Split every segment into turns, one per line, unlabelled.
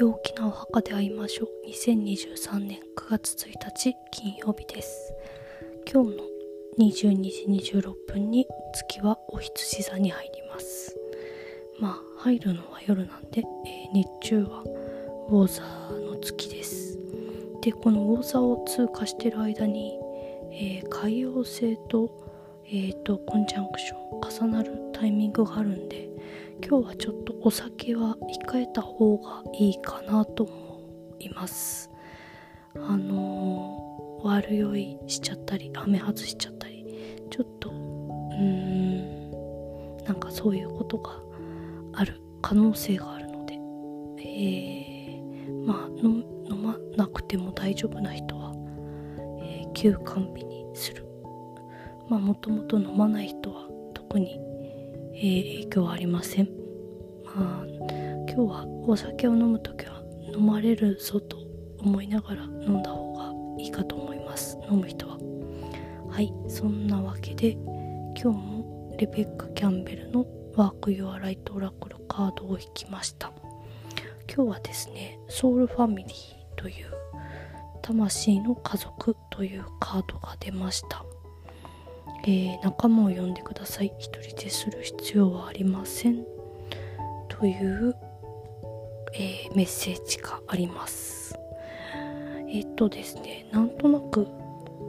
陽気なお墓で会いましょう。2023年9月1日金曜日です。今日の22時26分に月はお羊座に入ります。まあ入るのは夜なんで、えー、日中はウォーザーの月です。でこのウォーザーを通過してる間に、えー、海洋星とえーと、コンジャンクション重なるタイミングがあるんで今日はちょっとお酒は控えた方がいいかなと思います。あのー、悪酔いしちゃったり雨外しちゃったりちょっとうーんなんかそういうことがある可能性があるので。えー、まあ飲まなくても大丈夫な人は、えー、休館日にする。まあもともと飲まない人は特に、えー、影響はありません。まあ今日はお酒を飲む時は飲まれるぞと思いながら飲んだ方がいいかと思います。飲む人は。はいそんなわけで今日もレベッカ・キャンベルのワーク・ユア・ライト・オラクルカードを引きました。今日はですねソウルファミリーという魂の家族というカードが出ました。えー、仲間を呼んでください。一人でする必要はありません。という、えー、メッセージがあります。えっ、とですねなんとなく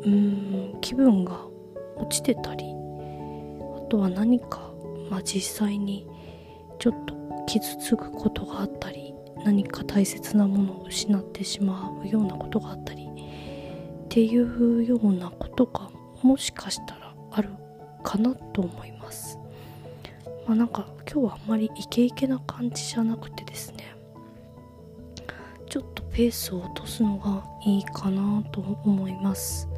うん気分が落ちてたりあとは何か、まあ、実際にちょっと傷つくことがあったり何か大切なものを失ってしまうようなことがあったりっていうようなことがもしかしたらあるかなと思います。まあなんか今日はあんまりイケイケな感じじゃなくてですね。ちょっとペースを落とすのがいいかなと思います。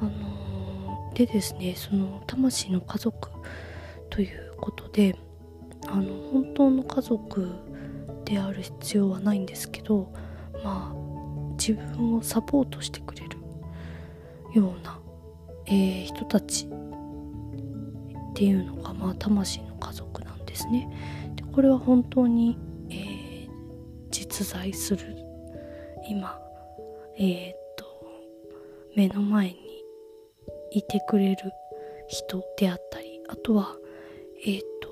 あのー、でですねその魂の家族ということであの本当の家族である必要はないんですけどまあ自分をサポートしてくれるようなえー、人たちっていうのが、まあ、魂の家族なんですね。でこれは本当に、えー、実在する今、えー、っと目の前にいてくれる人であったりあとはえ、っと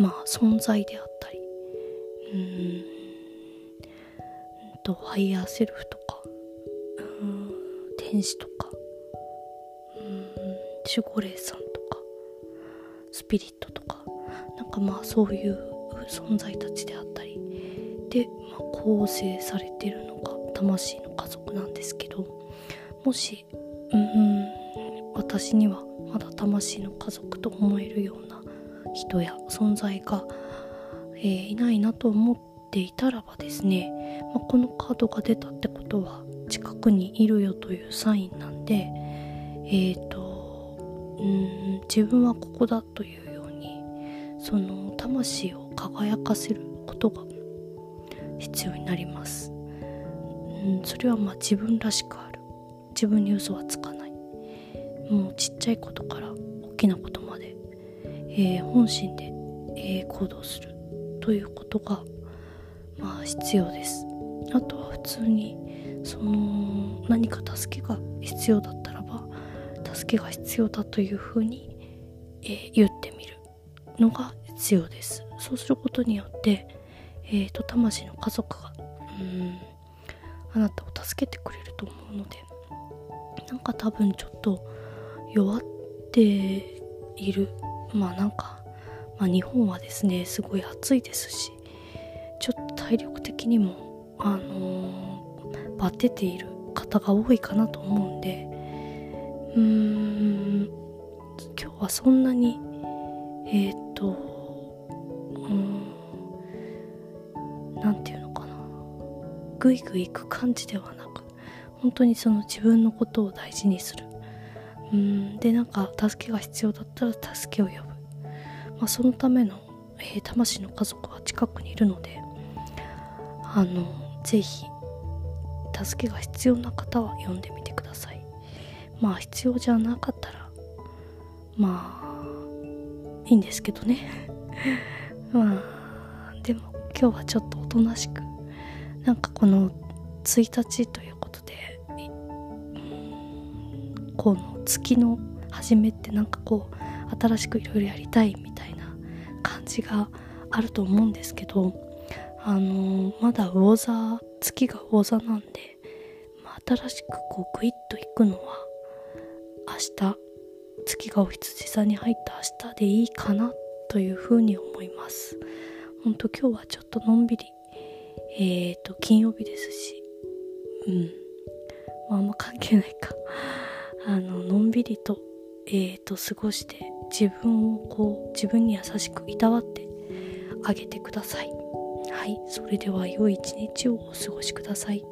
まあ存在であったりうんとハイヤーセルフとかうん天使とか守護霊さんとかスピリットとかなんかまあそういう存在たちであったりで、まあ、構成されてるのが魂の家族なんですけどもしうん私にはまだ魂の家族と思えるような人や存在が、えー、いないなと思っていたらばですね、まあ、このカードが出たってことは近くにいるよというサインなんでえっ、ー、とうん自分はここだというようにその魂を輝かせることが必要になります、うん、それはまあ自分らしくある。自分に嘘はつかない。もうちっちゃいことから大きなことまで、えー、本心で、えー、行動するということがまあ必要です。あとは普通にその何か助けが必要だったら助けが必要だというふうに、えー、言ってみるのが必要です。そうすることによって、えーと、魂の家族がうんあなたを助けてくれると思うのでなんか多分ちょっと弱っている。まあなんか、まあ、日本はですねすごい暑いですしちょっと体力的にもあのー、バテている方が多いかなと思うんでうーん。今日はそん。なにえっ、ー、とうん。何て言うのかなグイグイ行く感じではなく本当にその自分のことを大事にするうん。でなん。か助けが必要だったら助けを呼ぶ、まあ、そのための、えー、魂の家族は近くにいるのであのぜひ助けが必要な方は呼ん。でみてくださいまあ必要じゃなかったらまあいいんですけどね。まあでも今日はちょっとおとなしくなんかこの1日ということでこの月の初めってなんかこう新しくいろいろやりたいみたいな感じがあると思うんですけどあのまだ魚座月が魚座なんで、まあ、新しくこうグイッといくのは明日月がお羊座に入った明日でいいかなというふうに思います。ほんと今日はちょっとのんびりえっ、ー、と金曜日ですしうん。まああんま関係ないか。あののんびりとえーと過ごして自分をこう自分に優しくいたわってあげてください。はい。それでは良い一日をお過ごしください。